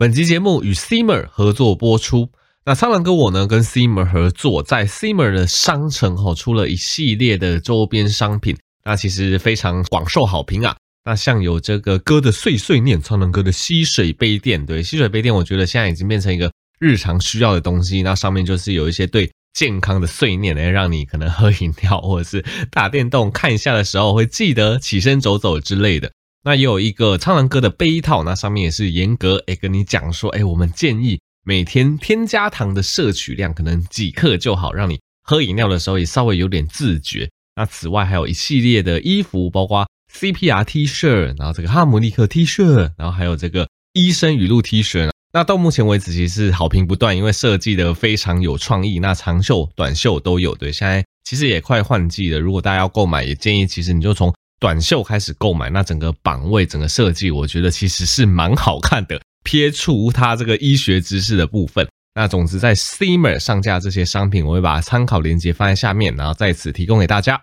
本集节目与 Simmer 合作播出。那苍狼哥我呢，跟 Simmer 合作，在 Simmer 的商城吼出了一系列的周边商品，那其实非常广受好评啊。那像有这个哥的碎碎念，苍狼哥的吸水杯垫，对，吸水杯垫，我觉得现在已经变成一个日常需要的东西。那上面就是有一些对健康的碎念，来让你可能喝饮料或者是打电动看一下的时候，会记得起身走走之类的。那也有一个苍兰哥的杯套，那上面也是严格诶跟你讲说，诶我们建议每天添加糖的摄取量可能几克就好，让你喝饮料的时候也稍微有点自觉。那此外还有一系列的衣服，包括 CPR T 恤，然后这个哈姆立克 T 恤，然后还有这个医生语录 T 恤。那到目前为止其实好评不断，因为设计的非常有创意，那长袖、短袖都有。对，现在其实也快换季了，如果大家要购买，也建议其实你就从。短袖开始购买，那整个版位、整个设计，我觉得其实是蛮好看的。撇除它这个医学知识的部分，那总之在 Simmer 上架这些商品，我会把参考链接放在下面，然后在此提供给大家。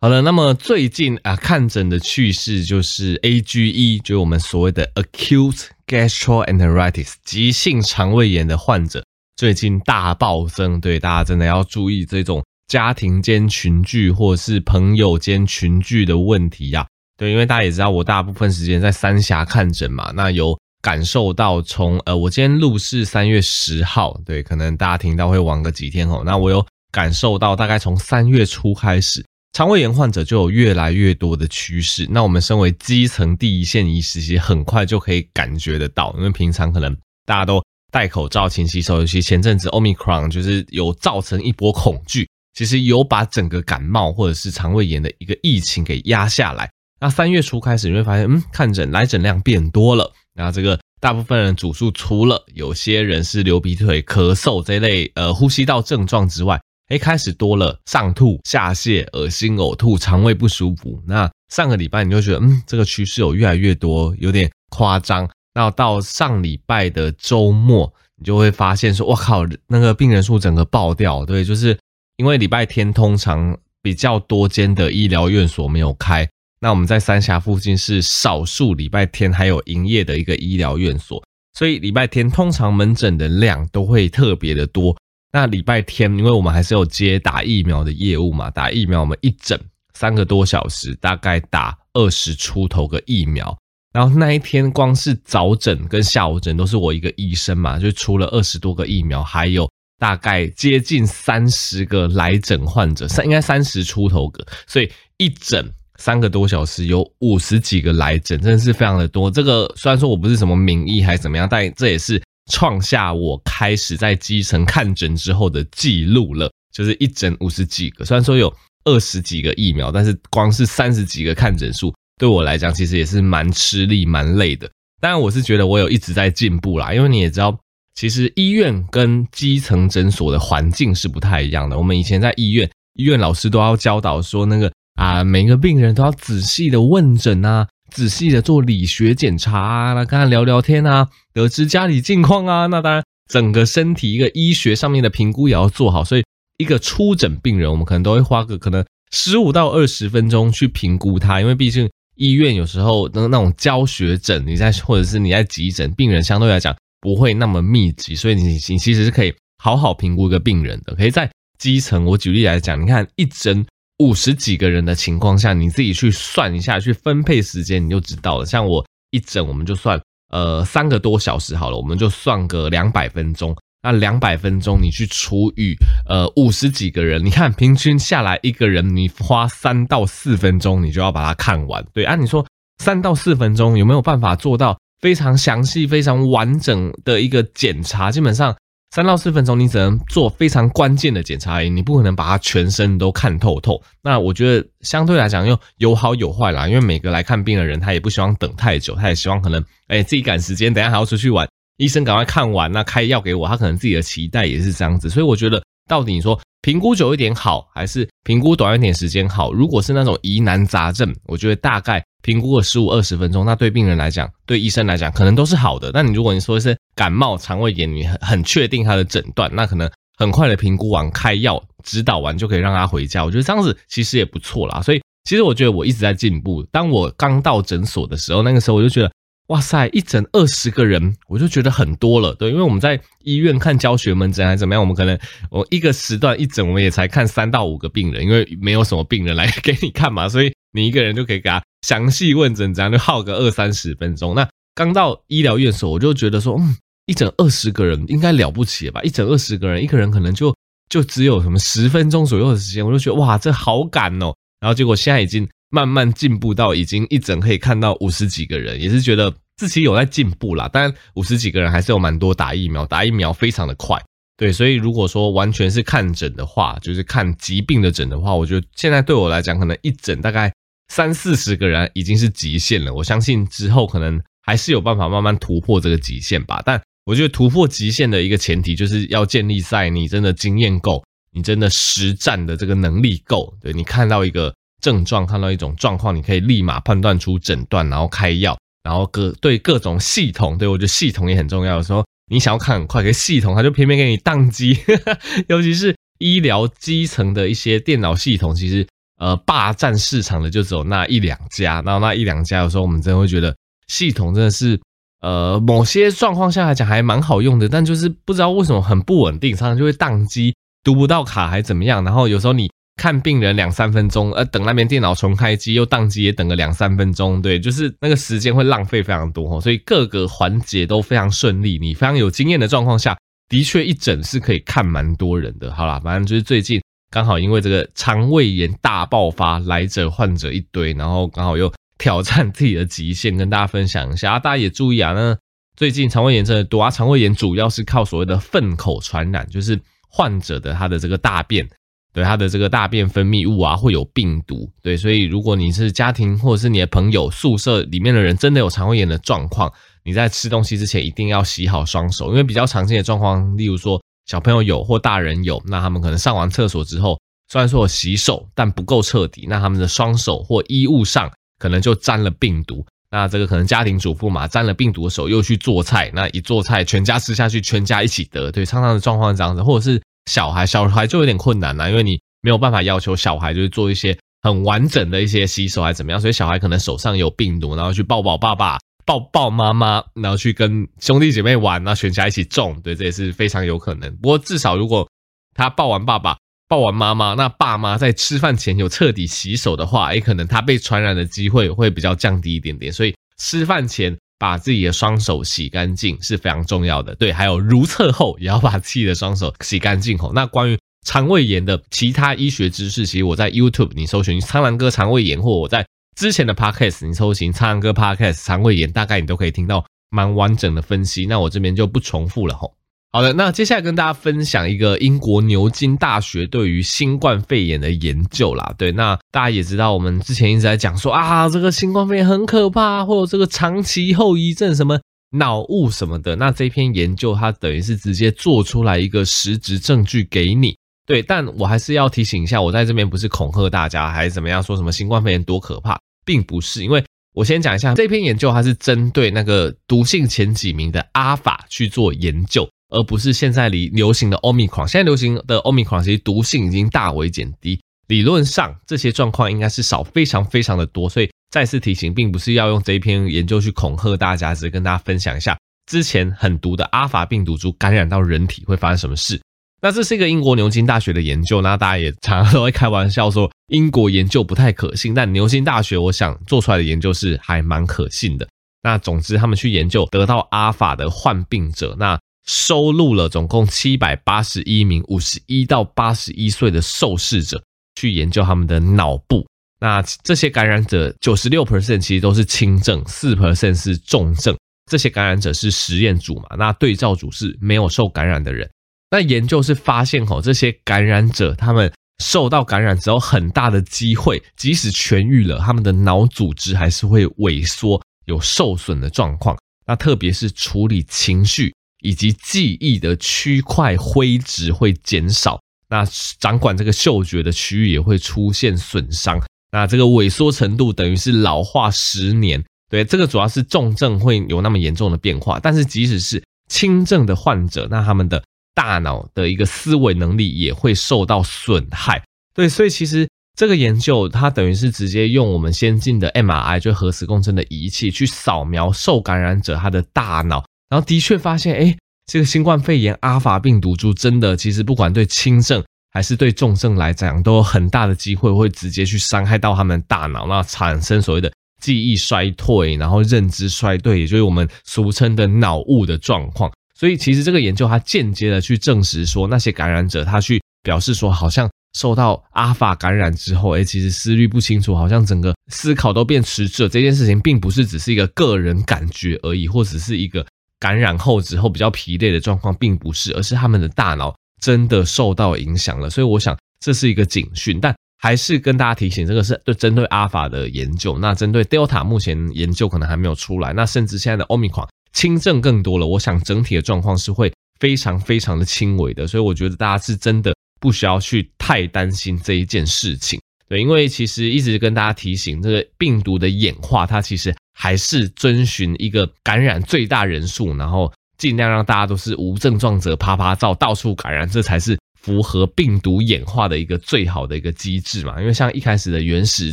好了，那么最近啊，看诊的趋势就是 AGE，就是我们所谓的 Acute Gastroenteritis 急性肠胃炎的患者，最近大暴增。对，大家真的要注意这种。家庭间群聚或者是朋友间群聚的问题呀、对，因为大家也知道我大部分时间在三峡看诊嘛，那有感受到从呃，我今天录是三月十号，对，可能大家听到会晚个几天哦，那我有感受到大概从三月初开始，肠胃炎患者就有越来越多的趋势。那我们身为基层第一线医师，其实很快就可以感觉得到，因为平常可能大家都戴口罩、勤洗手，尤其前阵子 Omicron 就是有造成一波恐惧。其实有把整个感冒或者是肠胃炎的一个疫情给压下来。那三月初开始，你会发现，嗯，看诊来诊量变多了。那这个大部分人主诉，除了有些人是流鼻涕、咳嗽这类呃呼吸道症状之外，诶，开始多了上吐下泻、恶心呕吐、肠胃不舒服。那上个礼拜你就觉得，嗯，这个趋势有越来越多，有点夸张。那到上礼拜的周末，你就会发现说，哇靠，那个病人数整个爆掉，对，就是。因为礼拜天通常比较多间的医疗院所没有开，那我们在三峡附近是少数礼拜天还有营业的一个医疗院所，所以礼拜天通常门诊的量都会特别的多。那礼拜天，因为我们还是有接打疫苗的业务嘛，打疫苗我们一诊三个多小时，大概打二十出头个疫苗，然后那一天光是早诊跟下午诊都是我一个医生嘛，就出了二十多个疫苗，还有。大概接近三十个来诊患者，三应该三十出头个，所以一诊三个多小时有五十几个来诊，真的是非常的多。这个虽然说我不是什么名医还是怎么样，但这也是创下我开始在基层看诊之后的记录了，就是一诊五十几个。虽然说有二十几个疫苗，但是光是三十几个看诊数，对我来讲其实也是蛮吃力、蛮累的。当然，我是觉得我有一直在进步啦，因为你也知道。其实医院跟基层诊所的环境是不太一样的。我们以前在医院，医院老师都要教导说，那个啊，每个病人都要仔细的问诊啊，仔细的做理学检查啊，跟他聊聊天啊，得知家里近况啊。那当然，整个身体一个医学上面的评估也要做好。所以，一个初诊病人，我们可能都会花个可能十五到二十分钟去评估他，因为毕竟医院有时候那那种教学诊，你在或者是你在急诊，病人相对来讲。不会那么密集，所以你你其实是可以好好评估一个病人的。可以在基层，我举例来讲，你看一诊五十几个人的情况下，你自己去算一下，去分配时间，你就知道了。像我一诊，我们就算呃三个多小时好了，我们就算个两百分钟。那两百分钟你去除以呃五十几个人，你看平均下来一个人你花三到四分钟，你就要把它看完。对，啊、你说三到四分钟有没有办法做到？非常详细、非常完整的一个检查，基本上三到四分钟，你只能做非常关键的检查而已，你不可能把它全身都看透透。那我觉得相对来讲又有好有坏啦，因为每个来看病的人，他也不希望等太久，他也希望可能哎自己赶时间，等下还要出去玩，医生赶快看完，那开药给我，他可能自己的期待也是这样子。所以我觉得，到底你说评估久一点好，还是评估短一点时间好？如果是那种疑难杂症，我觉得大概。评估个十五二十分钟，那对病人来讲，对医生来讲，可能都是好的。那你如果你说是感冒、肠胃炎，你很很确定他的诊断，那可能很快的评估完、开药、指导完就可以让他回家。我觉得这样子其实也不错啦。所以其实我觉得我一直在进步。当我刚到诊所的时候，那个时候我就觉得哇塞，一诊二十个人，我就觉得很多了。对，因为我们在医院看教学门诊还是怎么样，我们可能我一个时段一诊，我们也才看三到五个病人，因为没有什么病人来给你看嘛，所以你一个人就可以给他详细问诊，这样就耗个二三十分钟。那刚到医疗院所，我就觉得说，嗯，一诊二十个人应该了不起吧？一诊二十个人，一个人可能就就只有什么十分钟左右的时间，我就觉得哇，这好赶哦。然后结果现在已经。慢慢进步到已经一诊可以看到五十几个人，也是觉得自己有在进步啦。当然五十几个人还是有蛮多打疫苗，打疫苗非常的快。对，所以如果说完全是看诊的话，就是看疾病的诊的话，我觉得现在对我来讲，可能一诊大概三四十个人已经是极限了。我相信之后可能还是有办法慢慢突破这个极限吧。但我觉得突破极限的一个前提，就是要建立在你真的经验够，你真的实战的这个能力够。对，你看到一个。症状看到一种状况，你可以立马判断出诊断，然后开药，然后各对各种系统，对，我觉得系统也很重要。有时候你想要看很快，可是系统它就偏偏给你宕机，尤其是医疗基层的一些电脑系统，其实呃霸占市场的就只有那一两家，然后那一两家有时候我们真的会觉得系统真的是呃某些状况下来讲还蛮好用的，但就是不知道为什么很不稳定，常常就会宕机，读不到卡还怎么样，然后有时候你。看病人两三分钟，呃，等那边电脑重开机又宕机，也等个两三分钟，对，就是那个时间会浪费非常多，所以各个环节都非常顺利。你非常有经验的状况下，的确一诊是可以看蛮多人的。好啦，反正就是最近刚好因为这个肠胃炎大爆发，来者患者一堆，然后刚好又挑战自己的极限，跟大家分享一下。啊，大家也注意啊，那最近肠胃炎真的多啊，肠胃炎主要是靠所谓的粪口传染，就是患者的他的这个大便。对他的这个大便分泌物啊，会有病毒。对，所以如果你是家庭或者是你的朋友宿舍里面的人，真的有肠胃炎的状况，你在吃东西之前一定要洗好双手，因为比较常见的状况，例如说小朋友有或大人有，那他们可能上完厕所之后，虽然说有洗手，但不够彻底，那他们的双手或衣物上可能就沾了病毒。那这个可能家庭主妇嘛，沾了病毒的手又去做菜，那一做菜全家吃下去，全家一起得。对，常常的状况是这样子，或者是。小孩小孩就有点困难了，因为你没有办法要求小孩就是做一些很完整的一些洗手还怎么样，所以小孩可能手上有病毒，然后去抱抱爸爸、抱抱妈妈，然后去跟兄弟姐妹玩，然后全家一起种，对，这也是非常有可能。不过至少如果他抱完爸爸、抱完妈妈，那爸妈在吃饭前有彻底洗手的话，也可能他被传染的机会会比较降低一点点。所以吃饭前。把自己的双手洗干净是非常重要的，对，还有如厕后也要把自己的双手洗干净吼。那关于肠胃炎的其他医学知识，其实我在 YouTube 你搜寻“苍狼哥肠胃炎”或我在之前的 Podcast 你搜寻“苍狼哥 Podcast 肠胃炎”，大概你都可以听到蛮完整的分析。那我这边就不重复了吼。好的，那接下来跟大家分享一个英国牛津大学对于新冠肺炎的研究啦。对，那大家也知道，我们之前一直在讲说啊，这个新冠肺炎很可怕，或者这个长期后遗症什么脑雾什么的。那这篇研究它等于是直接做出来一个实质证据给你。对，但我还是要提醒一下，我在这边不是恐吓大家还是怎么样，说什么新冠肺炎多可怕，并不是。因为我先讲一下这篇研究，它是针对那个毒性前几名的阿法去做研究。而不是现在里流行的 Omicron，现在流行的 Omicron 其实毒性已经大为减低，理论上这些状况应该是少非常非常的多，所以再次提醒，并不是要用这一篇研究去恐吓大家，只是跟大家分享一下之前很毒的阿法病毒株感染到人体会发生什么事。那这是一个英国牛津大学的研究，那大家也常常都会开玩笑说英国研究不太可信，但牛津大学我想做出来的研究是还蛮可信的。那总之他们去研究得到阿法的患病者，那。收录了总共七百八十一名五十一到八十一岁的受试者，去研究他们的脑部。那这些感染者九十六 percent 其实都是轻症，四 percent 是重症。这些感染者是实验组嘛？那对照组是没有受感染的人。那研究是发现吼，这些感染者他们受到感染之后，很大的机会，即使痊愈了，他们的脑组织还是会萎缩，有受损的状况。那特别是处理情绪。以及记忆的区块灰质会减少，那掌管这个嗅觉的区域也会出现损伤，那这个萎缩程度等于是老化十年。对，这个主要是重症会有那么严重的变化，但是即使是轻症的患者，那他们的大脑的一个思维能力也会受到损害。对，所以其实这个研究它等于是直接用我们先进的 MRI，就核磁共振的仪器去扫描受感染者他的大脑，然后的确发现，哎，这个新冠肺炎阿法病毒株真的其实不管对轻症还是对重症来讲，都有很大的机会会直接去伤害到他们大脑，那产生所谓的记忆衰退，然后认知衰退，也就是我们俗称的脑雾的状况。所以其实这个研究它间接的去证实说，那些感染者他去表示说，好像受到阿法感染之后，诶，其实思虑不清楚，好像整个思考都变迟滞。这件事情并不是只是一个个人感觉而已，或者是一个感染后之后比较疲累的状况，并不是，而是他们的大脑真的受到影响了。所以我想这是一个警讯，但还是跟大家提醒，这个是对针对阿法的研究。那针对 Delta 目前研究可能还没有出来，那甚至现在的 Omicron。轻症更多了，我想整体的状况是会非常非常的轻微的，所以我觉得大家是真的不需要去太担心这一件事情。对，因为其实一直跟大家提醒，这个病毒的演化，它其实还是遵循一个感染最大人数，然后尽量让大家都是无症状者趴趴照，到处感染，这才是符合病毒演化的一个最好的一个机制嘛。因为像一开始的原始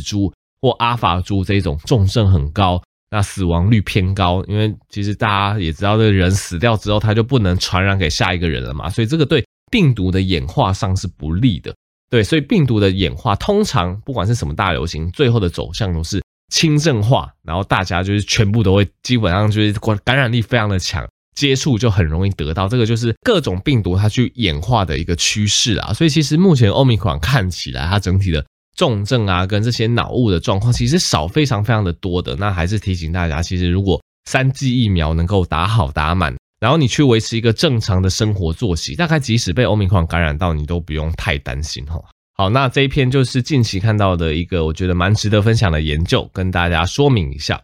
株或阿法株这种重症很高。那死亡率偏高，因为其实大家也知道，这个人死掉之后，他就不能传染给下一个人了嘛，所以这个对病毒的演化上是不利的。对，所以病毒的演化通常不管是什么大流行，最后的走向都是轻症化，然后大家就是全部都会基本上就是感染力非常的强，接触就很容易得到。这个就是各种病毒它去演化的一个趋势啊。所以其实目前欧米克看起来它整体的。重症啊，跟这些脑雾的状况其实少非常非常的多的。那还是提醒大家，其实如果三剂疫苗能够打好打满，然后你去维持一个正常的生活作息，大概即使被欧米克感染到，你都不用太担心哈。好，那这一篇就是近期看到的一个我觉得蛮值得分享的研究，跟大家说明一下。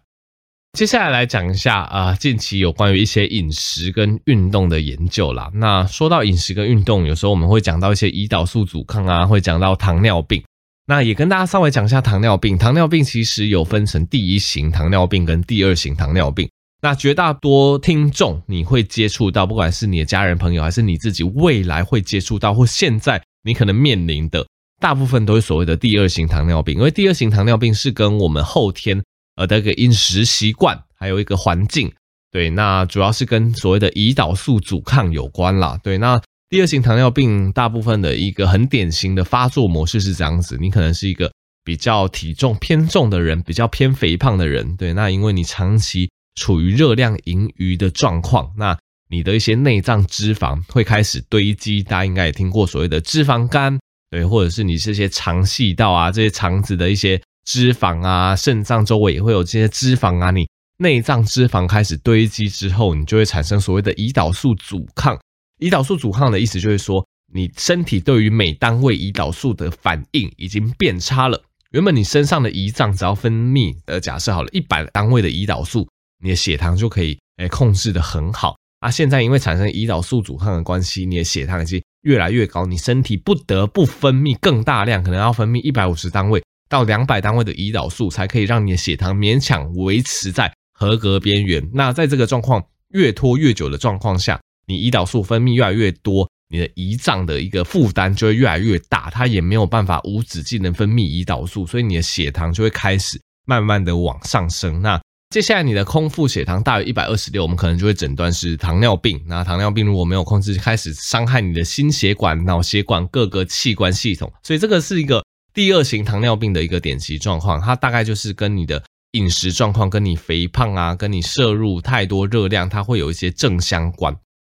接下来来讲一下啊，近期有关于一些饮食跟运动的研究啦。那说到饮食跟运动，有时候我们会讲到一些胰岛素阻抗啊，会讲到糖尿病。那也跟大家稍微讲一下糖尿病。糖尿病其实有分成第一型糖尿病跟第二型糖尿病。那绝大多听众你会接触到，不管是你的家人朋友，还是你自己未来会接触到，或现在你可能面临的，大部分都是所谓的第二型糖尿病。因为第二型糖尿病是跟我们后天呃的一个饮食习惯，还有一个环境，对，那主要是跟所谓的胰岛素阻抗有关啦。对，那。第二型糖尿病大部分的一个很典型的发作模式是这样子，你可能是一个比较体重偏重的人，比较偏肥胖的人，对，那因为你长期处于热量盈余的状况，那你的一些内脏脂肪会开始堆积，大家应该也听过所谓的脂肪肝，对，或者是你这些肠系道啊，这些肠子的一些脂肪啊，肾脏周围也会有这些脂肪啊，你内脏脂肪开始堆积之后，你就会产生所谓的胰岛素阻抗。胰岛素阻抗的意思就是说，你身体对于每单位胰岛素的反应已经变差了。原本你身上的胰脏只要分泌，呃，假设好了，一百单位的胰岛素，你的血糖就可以，诶，控制得很好。啊，现在因为产生胰岛素阻抗的关系，你的血糖已经越来越高，你身体不得不分泌更大量，可能要分泌一百五十单位到两百单位的胰岛素，才可以让你的血糖勉强维持在合格边缘。那在这个状况越拖越久的状况下，你胰岛素分泌越来越多，你的胰脏的一个负担就会越来越大，它也没有办法无止境的分泌胰岛素，所以你的血糖就会开始慢慢的往上升。那接下来你的空腹血糖大于一百二十六，我们可能就会诊断是糖尿病。那糖尿病如果没有控制，开始伤害你的心血管、脑血管各个器官系统，所以这个是一个第二型糖尿病的一个典型状况。它大概就是跟你的饮食状况、跟你肥胖啊、跟你摄入太多热量，它会有一些正相关。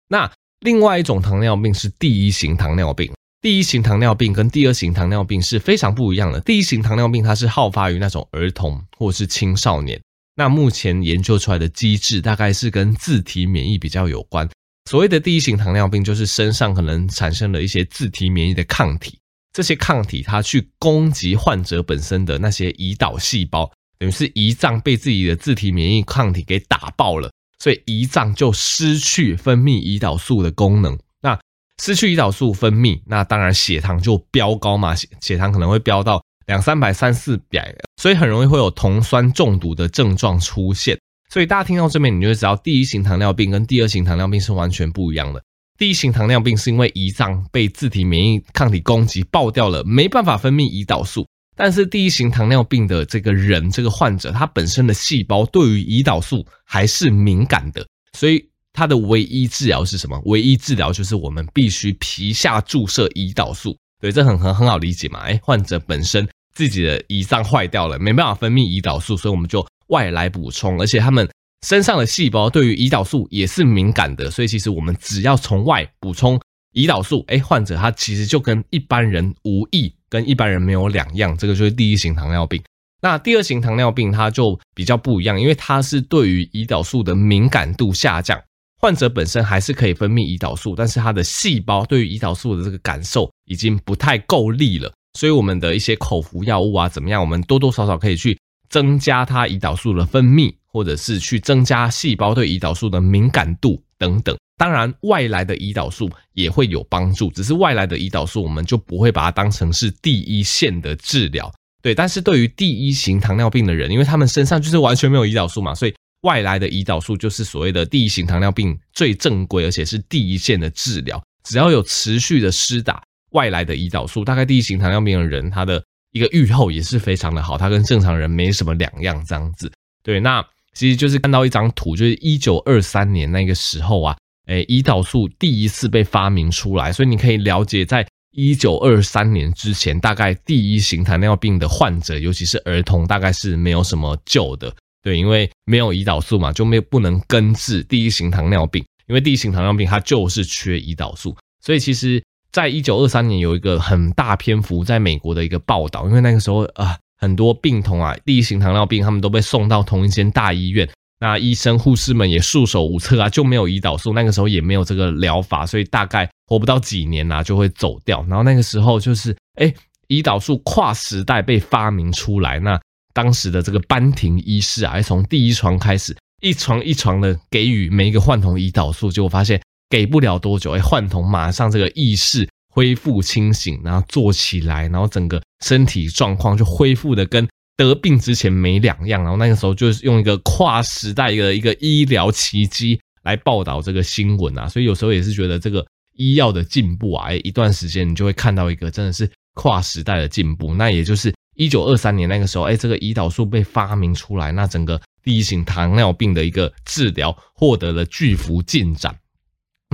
那另外一种糖尿病是第一型糖尿病。第一型糖尿病跟第二型糖尿病是非常不一样的。第一型糖尿病它是好发于那种儿童或是青少年。那目前研究出来的机制大概是跟自体免疫比较有关。所谓的第一型糖尿病就是身上可能产生了一些自体免疫的抗体，这些抗体它去攻击患者本身的那些胰岛细胞，等于是胰脏被自己的自体免疫抗体给打爆了。所以胰脏就失去分泌胰岛素的功能，那失去胰岛素分泌，那当然血糖就飙高嘛，血血糖可能会飙到两三百、三四百，所以很容易会有酮酸中毒的症状出现。所以大家听到这边，你就会知道第一型糖尿病跟第二型糖尿病是完全不一样的。第一型糖尿病是因为胰脏被自体免疫抗体攻击爆掉了，没办法分泌胰岛素，但是第一型糖尿病的这个人，这个患者，他本身的细胞对于胰岛素还是敏感的，所以他的唯一治疗是什么？唯一治疗就是我们必须皮下注射胰岛素。对，这很很很好理解嘛。诶，患者本身自己的胰脏坏掉了，没办法分泌胰岛素，所以我们就外来补充。而且他们身上的细胞对于胰岛素也是敏感的，所以其实我们只要从外补充胰岛素，诶，患者他其实就跟一般人无异。跟一般人没有两样，这个就是第一型糖尿病。那第二型糖尿病它就比较不一样，因为它是对于胰岛素的敏感度下降，患者本身还是可以分泌胰岛素，但是他的细胞对于胰岛素的这个感受已经不太够力了，所以我们的一些口服药物啊怎么样，我们多多少少可以去增加它胰岛素的分泌，或者是去增加细胞对胰岛素的敏感度等等。当然，外来的胰岛素也会有帮助，只是外来的胰岛素我们就不会把它当成是第一线的治疗。对，但是对于第一型糖尿病的人，因为他们身上就是完全没有胰岛素嘛，所以外来的胰岛素就是所谓的第一型糖尿病最正规而且是第一线的治疗。只要有持续的施打外来的胰岛素，大概第一型糖尿病的人他的一个预后也是非常的好，他跟正常人没什么两样这样子。对，那其实就是看到一张图，就是一九二三年那个时候啊。诶，胰岛素第一次被发明出来，所以你可以了解，在一九二三年之前，大概第一型糖尿病的患者，尤其是儿童，大概是没有什么救的。对，因为没有胰岛素嘛，就没有不能根治第一型糖尿病。因为第一型糖尿病它就是缺胰岛素，所以其实在一九二三年有一个很大篇幅在美国的一个报道，因为那个时候啊，很多病童啊，第一型糖尿病他们都被送到同一间大医院。那医生护士们也束手无策啊，就没有胰岛素，那个时候也没有这个疗法，所以大概活不到几年啊，就会走掉。然后那个时候就是，哎，胰岛素跨时代被发明出来，那当时的这个班廷医师啊，从第一床开始，一床一床的给予每一个患童胰岛素，结果发现给不了多久，哎，患童马上这个意识恢复清醒，然后坐起来，然后整个身体状况就恢复的跟。得病之前没两样，然后那个时候就是用一个跨时代的一个医疗奇迹来报道这个新闻啊，所以有时候也是觉得这个医药的进步啊，哎，一段时间你就会看到一个真的是跨时代的进步。那也就是一九二三年那个时候，诶，这个胰岛素被发明出来，那整个第一型糖尿病的一个治疗获得了巨幅进展。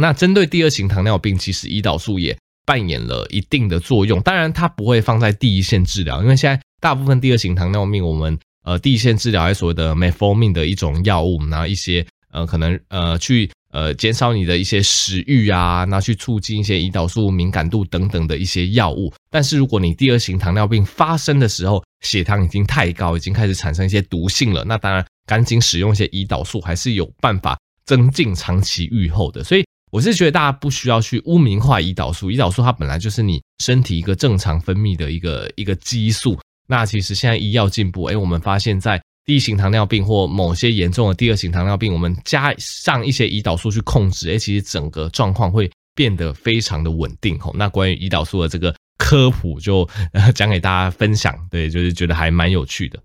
那针对第二型糖尿病，其实胰岛素也扮演了一定的作用，当然它不会放在第一线治疗，因为现在。大部分第二型糖尿病，我们呃第一线治疗还是所谓的 metformin 的一种药物，然后一些呃可能呃去呃减少你的一些食欲啊，然后去促进一些胰岛素敏感度等等的一些药物。但是如果你第二型糖尿病发生的时候，血糖已经太高，已经开始产生一些毒性了，那当然赶紧使用一些胰岛素还是有办法增进长期预后的。所以我是觉得大家不需要去污名化胰岛素，胰岛素它本来就是你身体一个正常分泌的一个一个激素。那其实现在医药进步，诶，我们发现，在第一型糖尿病或某些严重的第二型糖尿病，我们加上一些胰岛素去控制，诶，其实整个状况会变得非常的稳定。吼，那关于胰岛素的这个科普就 讲给大家分享，对，就是觉得还蛮有趣的。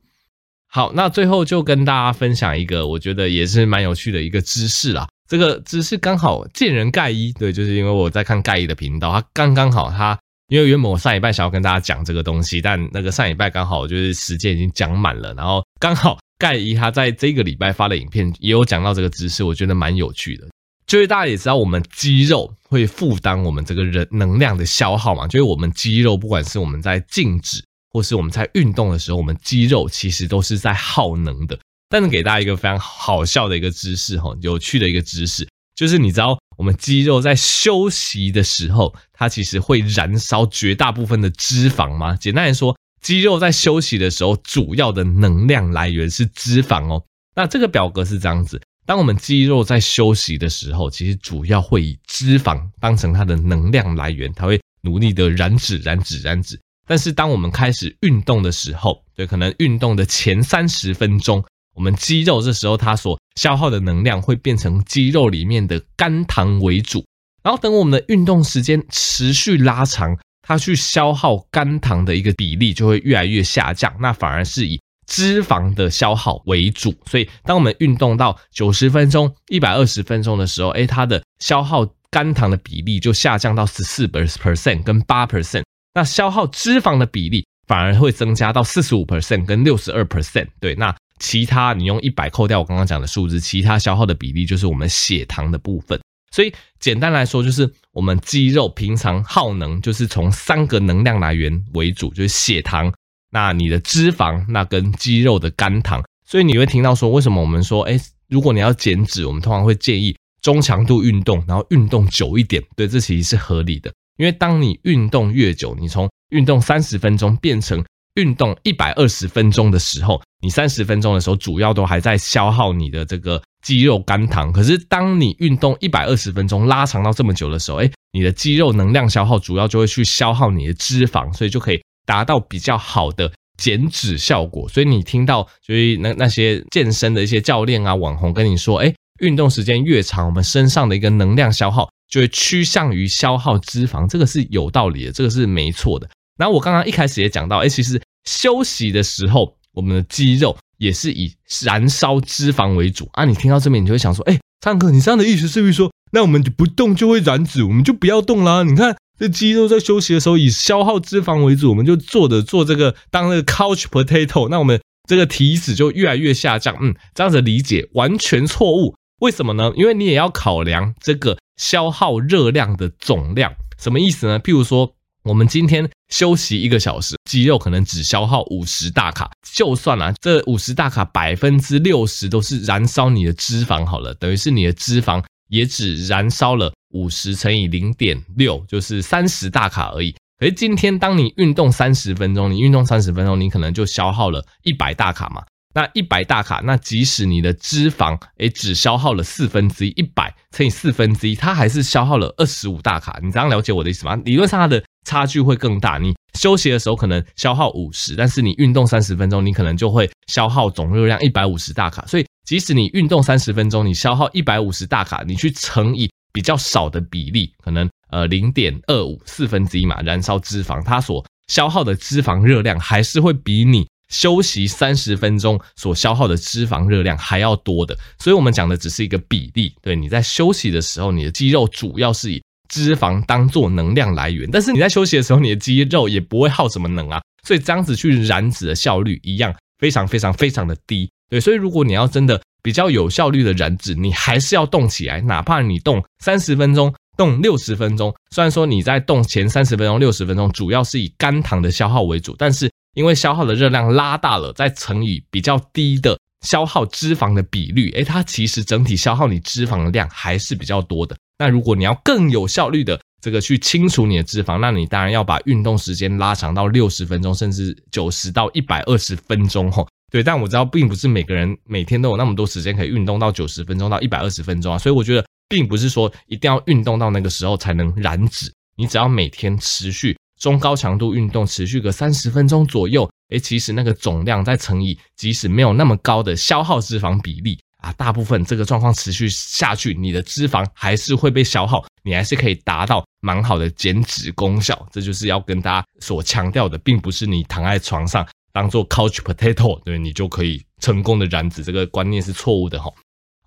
好，那最后就跟大家分享一个我觉得也是蛮有趣的一个知识啦。这个知识刚好见人盖伊，对，就是因为我在看盖伊的频道，他刚刚好他。因为原本我上礼拜想要跟大家讲这个东西，但那个上礼拜刚好就是时间已经讲满了，然后刚好盖伊他在这个礼拜发的影片也有讲到这个知识，我觉得蛮有趣的。就是大家也知道，我们肌肉会负担我们这个人能量的消耗嘛，就是我们肌肉不管是我们在静止或是我们在运动的时候，我们肌肉其实都是在耗能的。但是给大家一个非常好笑的一个知识哈，有趣的一个知识。就是你知道，我们肌肉在休息的时候，它其实会燃烧绝大部分的脂肪吗？简单来说，肌肉在休息的时候，主要的能量来源是脂肪哦。那这个表格是这样子：当我们肌肉在休息的时候，其实主要会以脂肪当成它的能量来源，它会努力的燃脂、燃脂、燃脂。但是当我们开始运动的时候，对，可能运动的前三十分钟。我们肌肉这时候它所消耗的能量会变成肌肉里面的肝糖为主，然后等我们的运动时间持续拉长，它去消耗肝糖的一个比例就会越来越下降，那反而是以脂肪的消耗为主。所以当我们运动到九十分钟、一百二十分钟的时候，诶，它的消耗肝糖的比例就下降到十四 percent 跟八 percent，那消耗脂肪的比例。反而会增加到四十五 percent 跟六十二 percent。对，那其他你用一百扣掉我刚刚讲的数字，其他消耗的比例就是我们血糖的部分。所以简单来说，就是我们肌肉平常耗能，就是从三个能量来源为主，就是血糖，那你的脂肪，那跟肌肉的肝糖。所以你会听到说，为什么我们说，诶，如果你要减脂，我们通常会建议中强度运动，然后运动久一点。对，这其实是合理的，因为当你运动越久，你从运动三十分钟变成运动一百二十分钟的时候，你三十分钟的时候主要都还在消耗你的这个肌肉肝糖。可是当你运动一百二十分钟拉长到这么久的时候，诶，你的肌肉能量消耗主要就会去消耗你的脂肪，所以就可以达到比较好的减脂效果。所以你听到就是那那些健身的一些教练啊、网红跟你说，诶，运动时间越长，我们身上的一个能量消耗就会趋向于消耗脂肪，这个是有道理的，这个是没错的。然后我刚刚一开始也讲到，哎，其实休息的时候，我们的肌肉也是以燃烧脂肪为主啊。你听到这边，你就会想说，哎，苍哥，你这样的意思是不是说，那我们就不动就会燃脂，我们就不要动啦？你看这肌肉在休息的时候以消耗脂肪为主，我们就坐着做这个当那个 couch potato，那我们这个体脂就越来越下降。嗯，这样子理解完全错误。为什么呢？因为你也要考量这个消耗热量的总量，什么意思呢？譬如说。我们今天休息一个小时，肌肉可能只消耗五十大卡。就算啊，这五十大卡百分之六十都是燃烧你的脂肪好了，等于是你的脂肪也只燃烧了五十乘以零点六，就是三十大卡而已。可是今天当你运动三十分钟，你运动三十分钟，你可能就消耗了一百大卡嘛。那一百大卡，那即使你的脂肪诶只消耗了四分之一，一百乘以四分之一，它还是消耗了二十五大卡。你这样了解我的意思吗？理论上它的差距会更大。你休息的时候可能消耗五十，但是你运动三十分钟，你可能就会消耗总热量一百五十大卡。所以即使你运动三十分钟，你消耗一百五十大卡，你去乘以比较少的比例，可能呃零点二五四分之一嘛，燃烧脂肪，它所消耗的脂肪热量还是会比你。休息三十分钟所消耗的脂肪热量还要多的，所以我们讲的只是一个比例。对，你在休息的时候，你的肌肉主要是以脂肪当做能量来源，但是你在休息的时候，你的肌肉也不会耗什么能啊，所以这样子去燃脂的效率一样非常非常非常的低。对，所以如果你要真的比较有效率的燃脂，你还是要动起来，哪怕你动三十分钟、动六十分钟。虽然说你在动前三十分钟、六十分钟主要是以肝糖的消耗为主，但是因为消耗的热量拉大了，再乘以比较低的消耗脂肪的比率，诶，它其实整体消耗你脂肪的量还是比较多的。那如果你要更有效率的这个去清除你的脂肪，那你当然要把运动时间拉长到六十分钟，甚至九十到一百二十分钟吼。对，但我知道并不是每个人每天都有那么多时间可以运动到九十分钟到一百二十分钟啊，所以我觉得并不是说一定要运动到那个时候才能燃脂，你只要每天持续。中高强度运动持续个三十分钟左右，诶，其实那个总量再乘以，即使没有那么高的消耗脂肪比例啊，大部分这个状况持续下去，你的脂肪还是会被消耗，你还是可以达到蛮好的减脂功效。这就是要跟大家所强调的，并不是你躺在床上当做 couch potato，对，你就可以成功的燃脂，这个观念是错误的哈。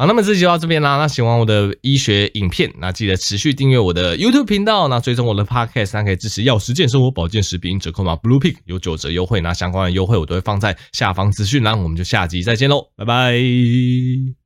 好，那么这期就到这边啦。那喜欢我的医学影片，那记得持续订阅我的 YouTube 频道，那追踪我的 Podcast，那可以支持药食健生活保健食品折扣码 Blue Pick 有九折优惠，那相关的优惠我都会放在下方资讯栏。我们就下集再见喽，拜拜。